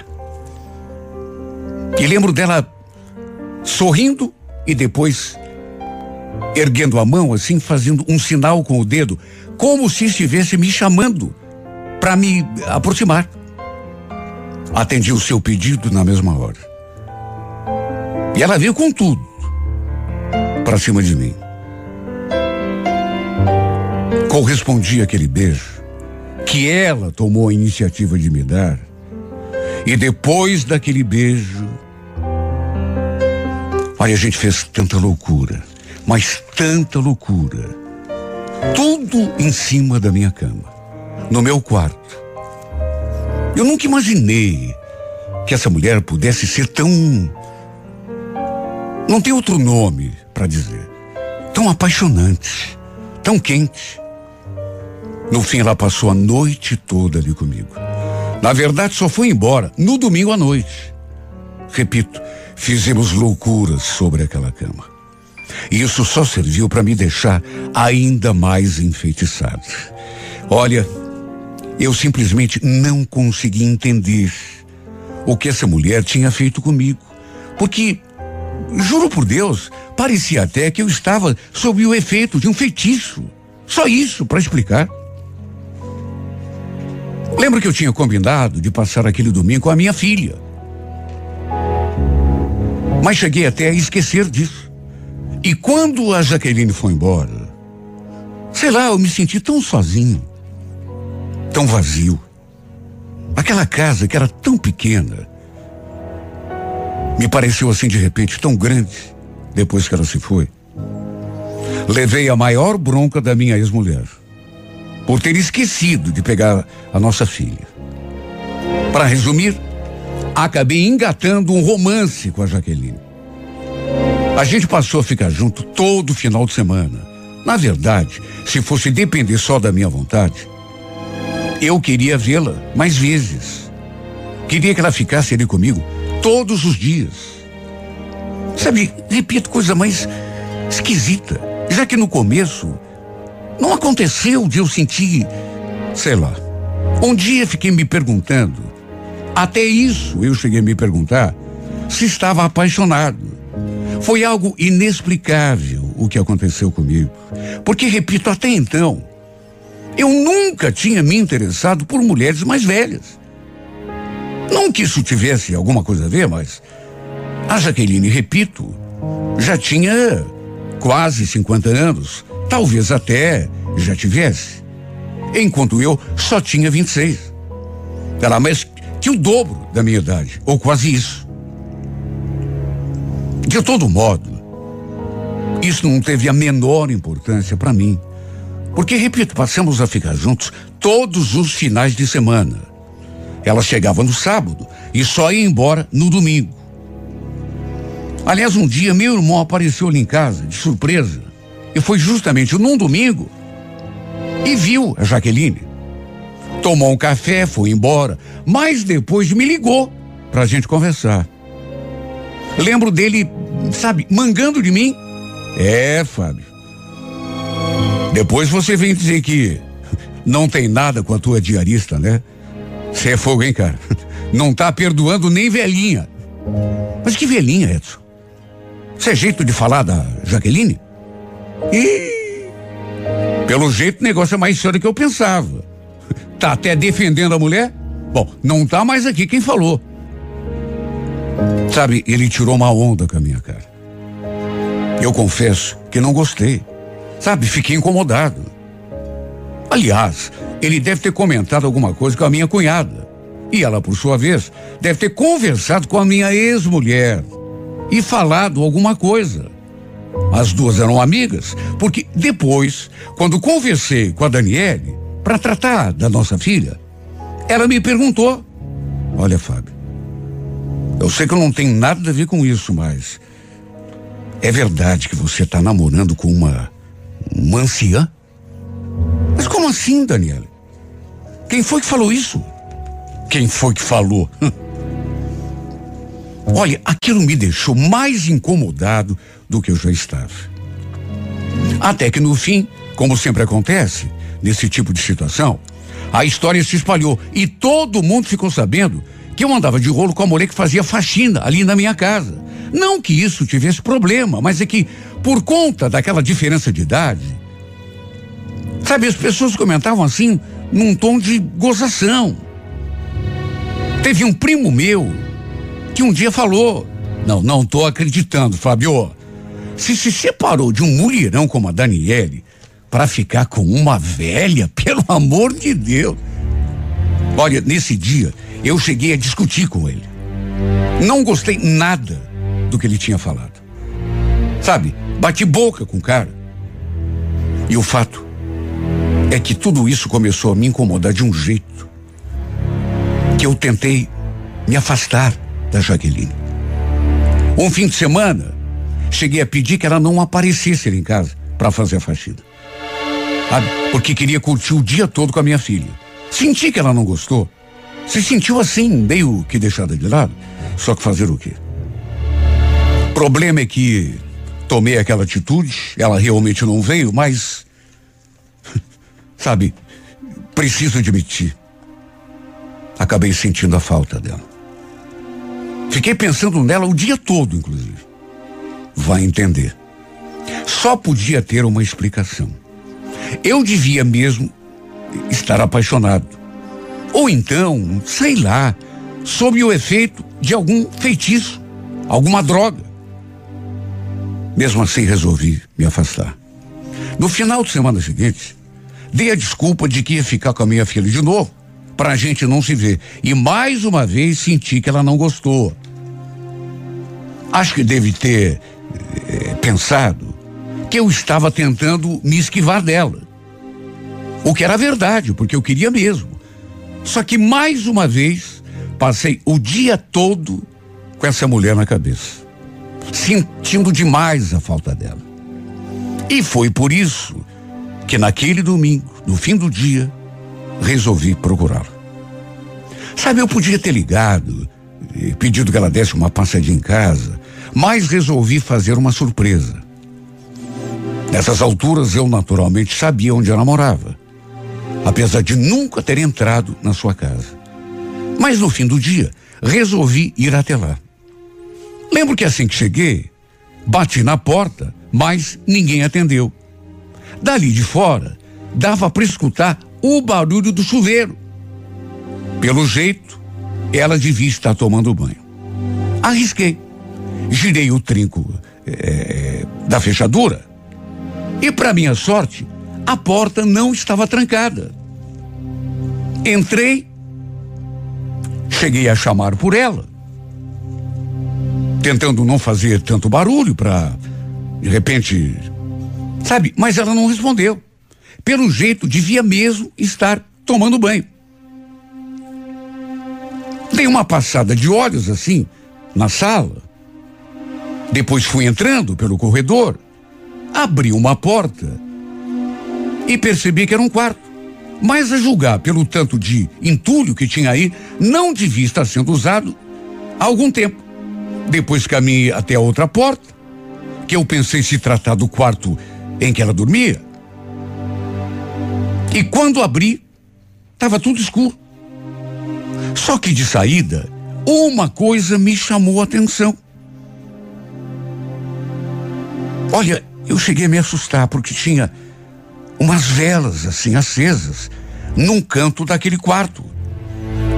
E lembro dela sorrindo e depois erguendo a mão assim, fazendo um sinal com o dedo, como se estivesse me chamando para me aproximar. Atendi o seu pedido na mesma hora. E ela veio com tudo para cima de mim. Correspondi àquele beijo que ela tomou a iniciativa de me dar. E depois daquele beijo, olha, a gente fez tanta loucura, mas tanta loucura. Tudo em cima da minha cama no meu quarto. Eu nunca imaginei que essa mulher pudesse ser tão. Não tem outro nome para dizer. Tão apaixonante, tão quente. No fim, ela passou a noite toda ali comigo. Na verdade, só foi embora no domingo à noite. Repito, fizemos loucuras sobre aquela cama. E isso só serviu para me deixar ainda mais enfeitiçado. Olha, Eu simplesmente não consegui entender o que essa mulher tinha feito comigo. Porque, juro por Deus, parecia até que eu estava sob o efeito de um feitiço. Só isso para explicar. Lembro que eu tinha combinado de passar aquele domingo com a minha filha. Mas cheguei até a esquecer disso. E quando a Jaqueline foi embora, sei lá, eu me senti tão sozinho, tão vazio. Aquela casa que era tão pequena, me pareceu assim de repente tão grande depois que ela se foi. Levei a maior bronca da minha ex-mulher por ter esquecido de pegar a nossa filha. Para resumir, acabei engatando um romance com a Jaqueline. A gente passou a ficar junto todo final de semana. Na verdade, se fosse depender só da minha vontade, eu queria vê-la mais vezes. Queria que ela ficasse ali comigo todos os dias. Sabe, repito, coisa mais esquisita. Já que no começo não aconteceu de eu sentir, sei lá. Um dia fiquei me perguntando, até isso eu cheguei a me perguntar, se estava apaixonado. Foi algo inexplicável o que aconteceu comigo. Porque, repito, até então, eu nunca tinha me interessado por mulheres mais velhas. Não que isso tivesse alguma coisa a ver, mas a Jaqueline, repito, já tinha quase 50 anos Talvez até já tivesse. Enquanto eu só tinha 26. Era mais que o dobro da minha idade, ou quase isso. De todo modo, isso não teve a menor importância para mim. Porque, repito, passamos a ficar juntos todos os finais de semana. Ela chegava no sábado e só ia embora no domingo. Aliás, um dia meu irmão apareceu ali em casa, de surpresa. E foi justamente num domingo e viu a Jaqueline. Tomou um café, foi embora, mas depois me ligou pra gente conversar. Lembro dele, sabe, mangando de mim. É, Fábio. Depois você vem dizer que não tem nada com a tua diarista, né? Você é fogo, hein, cara? Não tá perdoando nem velhinha. Mas que velhinha, Edson? Você é jeito de falar da Jaqueline? E pelo jeito o negócio é mais sério do que eu pensava. Tá até defendendo a mulher? Bom, não tá mais aqui quem falou. Sabe, ele tirou uma onda com a minha cara. Eu confesso que não gostei. Sabe, fiquei incomodado. Aliás, ele deve ter comentado alguma coisa com a minha cunhada. E ela, por sua vez, deve ter conversado com a minha ex-mulher e falado alguma coisa. As duas eram amigas, porque depois, quando conversei com a Daniele para tratar da nossa filha, ela me perguntou: Olha, Fábio, eu sei que eu não tenho nada a ver com isso, mas é verdade que você está namorando com uma, uma anciã? Mas como assim, Daniele? Quem foi que falou isso? Quem foi que falou? Olha, aquilo me deixou mais incomodado do que eu já estava. Até que no fim, como sempre acontece nesse tipo de situação, a história se espalhou e todo mundo ficou sabendo que eu andava de rolo com a mulher que fazia faxina ali na minha casa. Não que isso tivesse problema, mas é que por conta daquela diferença de idade, sabe, as pessoas comentavam assim num tom de gozação. Teve um primo meu que um dia falou: Não, não tô acreditando, Fábio. Se se separou de um mulherão como a Daniele para ficar com uma velha, pelo amor de Deus. Olha, nesse dia eu cheguei a discutir com ele. Não gostei nada do que ele tinha falado. Sabe, bati boca com o cara. E o fato é que tudo isso começou a me incomodar de um jeito que eu tentei me afastar da Jaqueline. Um fim de semana, cheguei a pedir que ela não aparecesse ali em casa para fazer a faxina. Porque queria curtir o dia todo com a minha filha. Senti que ela não gostou. Se sentiu assim, meio que deixada de lado. Só que fazer o quê? Problema é que tomei aquela atitude, ela realmente não veio, mas. Sabe, preciso admitir. acabei sentindo a falta dela. Fiquei pensando nela o dia todo, inclusive. Vai entender. Só podia ter uma explicação. Eu devia mesmo estar apaixonado. Ou então, sei lá, sob o efeito de algum feitiço, alguma droga. Mesmo assim, resolvi me afastar. No final de semana seguinte, dei a desculpa de que ia ficar com a minha filha de novo, para a gente não se ver. E mais uma vez senti que ela não gostou. Acho que deve ter eh, pensado que eu estava tentando me esquivar dela. O que era verdade, porque eu queria mesmo. Só que mais uma vez passei o dia todo com essa mulher na cabeça, sentindo demais a falta dela. E foi por isso que naquele domingo, no fim do dia, resolvi procurá-la. Sabe, eu podia ter ligado, pedido que ela desse uma passadinha em casa, mas resolvi fazer uma surpresa. Nessas alturas eu naturalmente sabia onde ela morava apesar de nunca ter entrado na sua casa. Mas no fim do dia, resolvi ir até lá. Lembro que assim que cheguei, bati na porta, mas ninguém atendeu. Dali de fora, dava para escutar o barulho do chuveiro. Pelo jeito, ela devia estar tomando banho. Arrisquei. Girei o trinco é, da fechadura e, para minha sorte, a porta não estava trancada. Entrei, cheguei a chamar por ela, tentando não fazer tanto barulho para, de repente, sabe? Mas ela não respondeu. Pelo jeito, devia mesmo estar tomando banho. Dei uma passada de olhos assim na sala. Depois fui entrando pelo corredor, abri uma porta e percebi que era um quarto. Mas a julgar pelo tanto de entulho que tinha aí, não devia estar sendo usado há algum tempo. Depois caminhei até a outra porta, que eu pensei se tratar do quarto em que ela dormia. E quando abri, estava tudo escuro. Só que de saída, uma coisa me chamou a atenção. Olha, eu cheguei a me assustar porque tinha umas velas assim acesas num canto daquele quarto.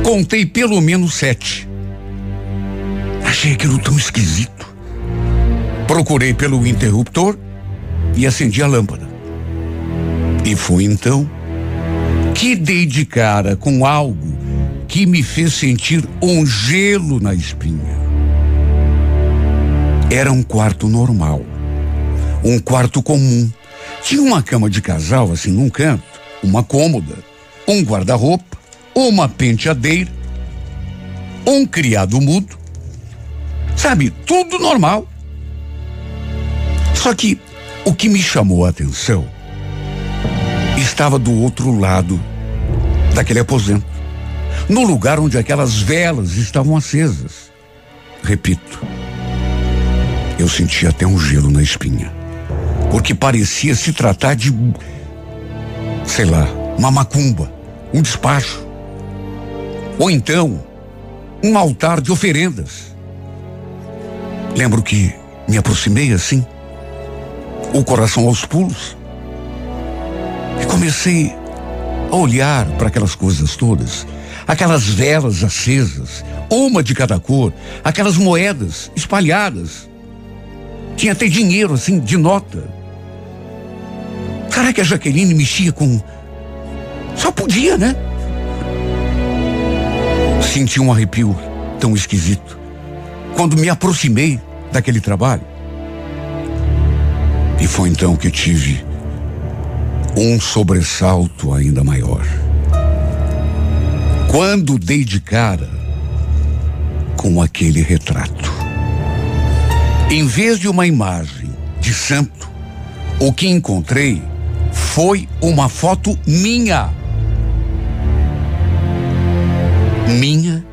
Contei pelo menos sete. Achei aquilo tão esquisito. Procurei pelo interruptor e acendi a lâmpada. E foi então que dei de cara com algo que me fez sentir um gelo na espinha. Era um quarto normal, um quarto comum tinha uma cama de casal, assim, num canto, uma cômoda, um guarda-roupa, uma penteadeira, um criado mudo. Sabe, tudo normal. Só que o que me chamou a atenção estava do outro lado daquele aposento, no lugar onde aquelas velas estavam acesas. Repito, eu senti até um gelo na espinha porque parecia se tratar de, sei lá, uma macumba, um despacho, ou então um altar de oferendas. Lembro que me aproximei assim, o coração aos pulos, e comecei a olhar para aquelas coisas todas, aquelas velas acesas, uma de cada cor, aquelas moedas espalhadas. Tinha até dinheiro assim de nota. Será que a Jaqueline mexia com. Só podia, né? Senti um arrepio tão esquisito quando me aproximei daquele trabalho. E foi então que tive um sobressalto ainda maior. Quando dei de cara com aquele retrato. Em vez de uma imagem de santo, o que encontrei foi uma foto minha. Minha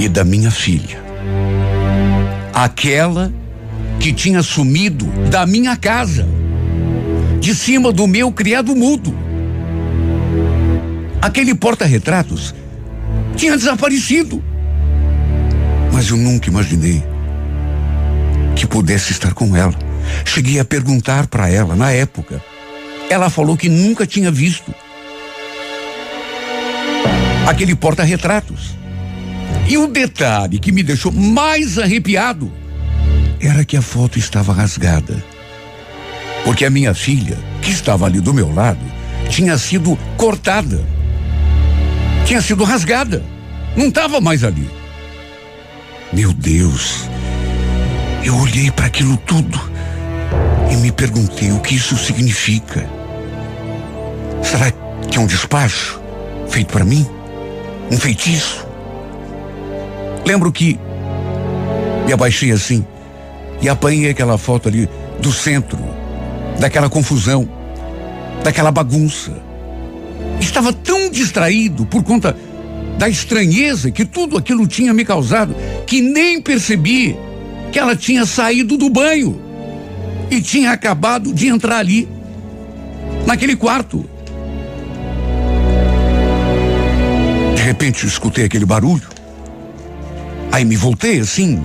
e da minha filha. Aquela que tinha sumido da minha casa, de cima do meu criado mudo. aquele porta-retratos tinha desaparecido. Mas eu nunca imaginei que pudesse estar com ela. Cheguei a perguntar para ela na época. Ela falou que nunca tinha visto aquele porta-retratos. E o detalhe que me deixou mais arrepiado era que a foto estava rasgada. Porque a minha filha, que estava ali do meu lado, tinha sido cortada. Tinha sido rasgada. Não estava mais ali. Meu Deus. Eu olhei para aquilo tudo e me perguntei o que isso significa. Será que é um despacho feito para mim? Um feitiço? Lembro que me abaixei assim e apanhei aquela foto ali do centro, daquela confusão, daquela bagunça. Estava tão distraído por conta da estranheza que tudo aquilo tinha me causado que nem percebi que ela tinha saído do banho e tinha acabado de entrar ali, naquele quarto. De repente eu escutei aquele barulho Aí me voltei assim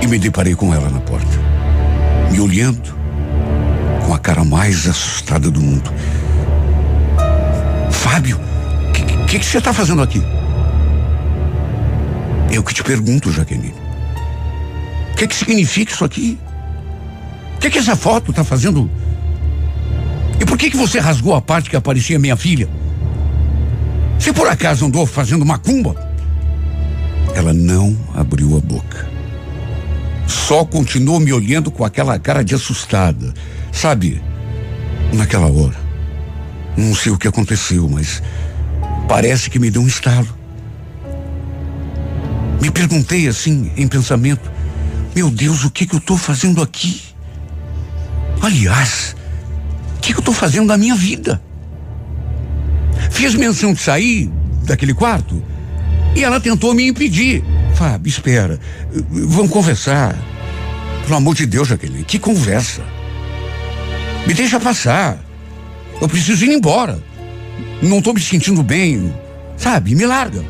e me deparei com ela na porta, me olhando com a cara mais assustada do mundo. Fábio, o que, que, você está fazendo aqui? Eu que te pergunto, Jaqueline. O que, que significa isso aqui? O que, que essa foto está fazendo? E por que, que você rasgou a parte que aparecia minha filha? Você por acaso andou fazendo macumba? Ela não abriu a boca. Só continuou me olhando com aquela cara de assustada. Sabe, naquela hora, não sei o que aconteceu, mas parece que me deu um estalo. Me perguntei assim, em pensamento: Meu Deus, o que, que eu estou fazendo aqui? Aliás, o que, que eu estou fazendo da minha vida? Fiz menção de sair daquele quarto e ela tentou me impedir. Fábio, espera. Vamos conversar. Pelo amor de Deus, Jaqueline, que conversa. Me deixa passar. Eu preciso ir embora. Não estou me sentindo bem. Sabe, me larga.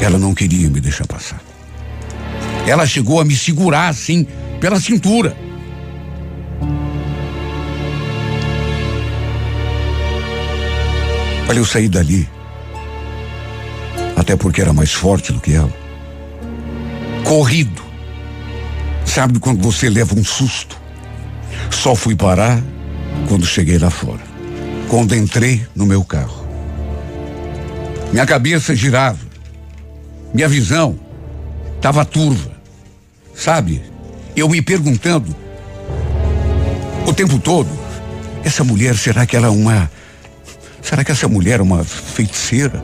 Ela não queria me deixar passar. Ela chegou a me segurar assim, pela cintura. Olha, eu saí dali até porque era mais forte do que ela. Corrido. Sabe quando você leva um susto? Só fui parar quando cheguei lá fora. Quando entrei no meu carro. Minha cabeça girava. Minha visão estava turva. Sabe? Eu me perguntando o tempo todo: essa mulher, será que ela é uma. Será que essa mulher é uma feiticeira?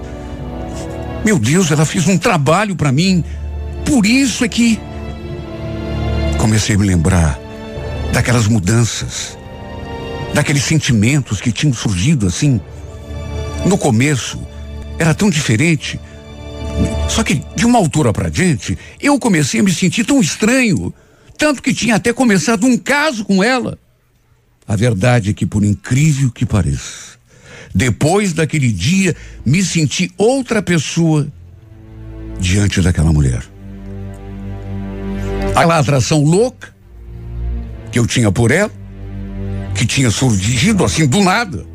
Meu Deus, ela fez um trabalho para mim. Por isso é que comecei a me lembrar daquelas mudanças, daqueles sentimentos que tinham surgido assim. No começo era tão diferente. Só que de uma altura para diante, eu comecei a me sentir tão estranho, tanto que tinha até começado um caso com ela. A verdade é que, por incrível que pareça, depois daquele dia, me senti outra pessoa diante daquela mulher. Aquela atração louca que eu tinha por ela, que tinha surgido assim do nada,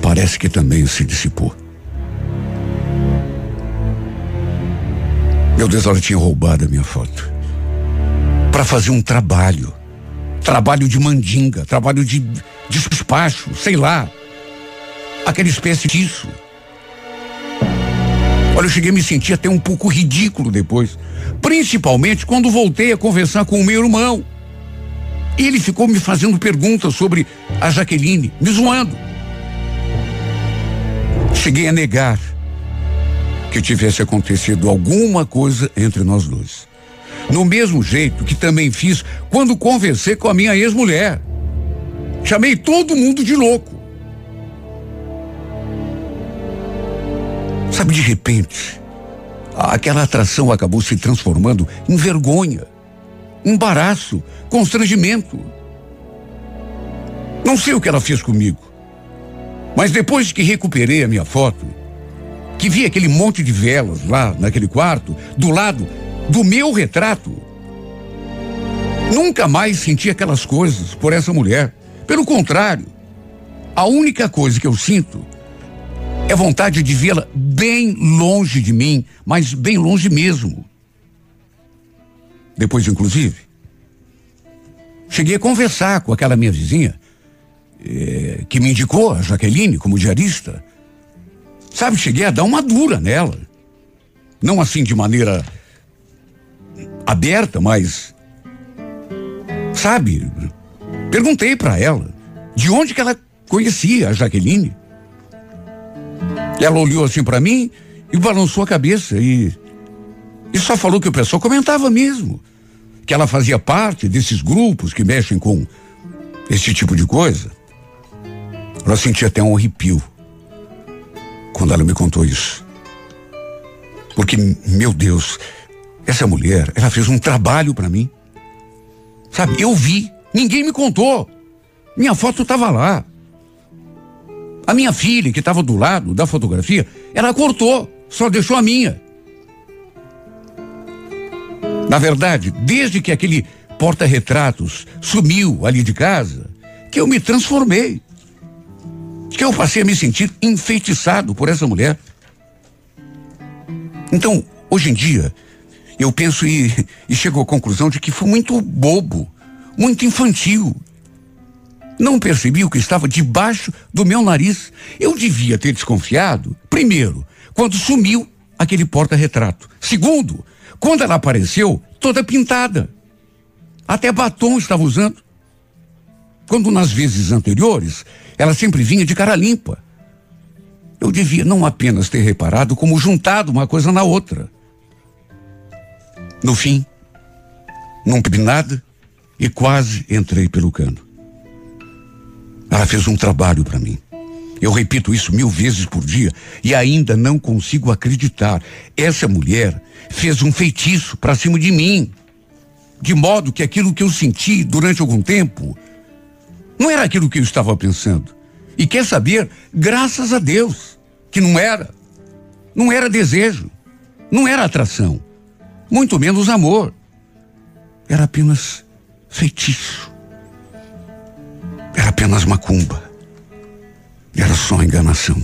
parece que também se dissipou. Meu Deus, ela tinha roubado a minha foto para fazer um trabalho trabalho de mandinga, trabalho de despacho, sei lá. Aquela espécie disso. Olha, eu cheguei a me sentir até um pouco ridículo depois. Principalmente quando voltei a conversar com o meu irmão. Ele ficou me fazendo perguntas sobre a Jaqueline, me zoando. Cheguei a negar que tivesse acontecido alguma coisa entre nós dois. No mesmo jeito que também fiz quando conversei com a minha ex-mulher. Chamei todo mundo de louco. Sabe, de repente, aquela atração acabou se transformando em vergonha, embaraço, constrangimento. Não sei o que ela fez comigo. Mas depois que recuperei a minha foto, que vi aquele monte de velas lá naquele quarto, do lado do meu retrato, nunca mais senti aquelas coisas por essa mulher. Pelo contrário, a única coisa que eu sinto é vontade de vê-la bem longe de mim, mas bem longe mesmo. Depois, inclusive, cheguei a conversar com aquela minha vizinha, eh, que me indicou a Jaqueline como diarista. Sabe, cheguei a dar uma dura nela. Não assim de maneira aberta, mas. Sabe, perguntei para ela de onde que ela conhecia a Jaqueline. Ela olhou assim para mim e balançou a cabeça e, e só falou que o pessoal comentava mesmo. Que ela fazia parte desses grupos que mexem com esse tipo de coisa. Ela sentia até um arrepio quando ela me contou isso. Porque, meu Deus, essa mulher, ela fez um trabalho para mim. Sabe, eu vi, ninguém me contou. Minha foto estava lá. A minha filha, que estava do lado da fotografia, ela cortou, só deixou a minha. Na verdade, desde que aquele porta-retratos sumiu ali de casa, que eu me transformei. Que eu passei a me sentir enfeitiçado por essa mulher. Então, hoje em dia, eu penso e, e chego à conclusão de que foi muito bobo, muito infantil não percebi o que estava debaixo do meu nariz. Eu devia ter desconfiado, primeiro, quando sumiu aquele porta-retrato. Segundo, quando ela apareceu toda pintada. Até batom estava usando. Quando nas vezes anteriores, ela sempre vinha de cara limpa. Eu devia não apenas ter reparado, como juntado uma coisa na outra. No fim, não pedi nada e quase entrei pelo cano. Ela fez um trabalho para mim. Eu repito isso mil vezes por dia e ainda não consigo acreditar. Essa mulher fez um feitiço para cima de mim. De modo que aquilo que eu senti durante algum tempo não era aquilo que eu estava pensando. E quer saber, graças a Deus, que não era. Não era desejo. Não era atração. Muito menos amor. Era apenas feitiço. Era apenas macumba. Era só enganação.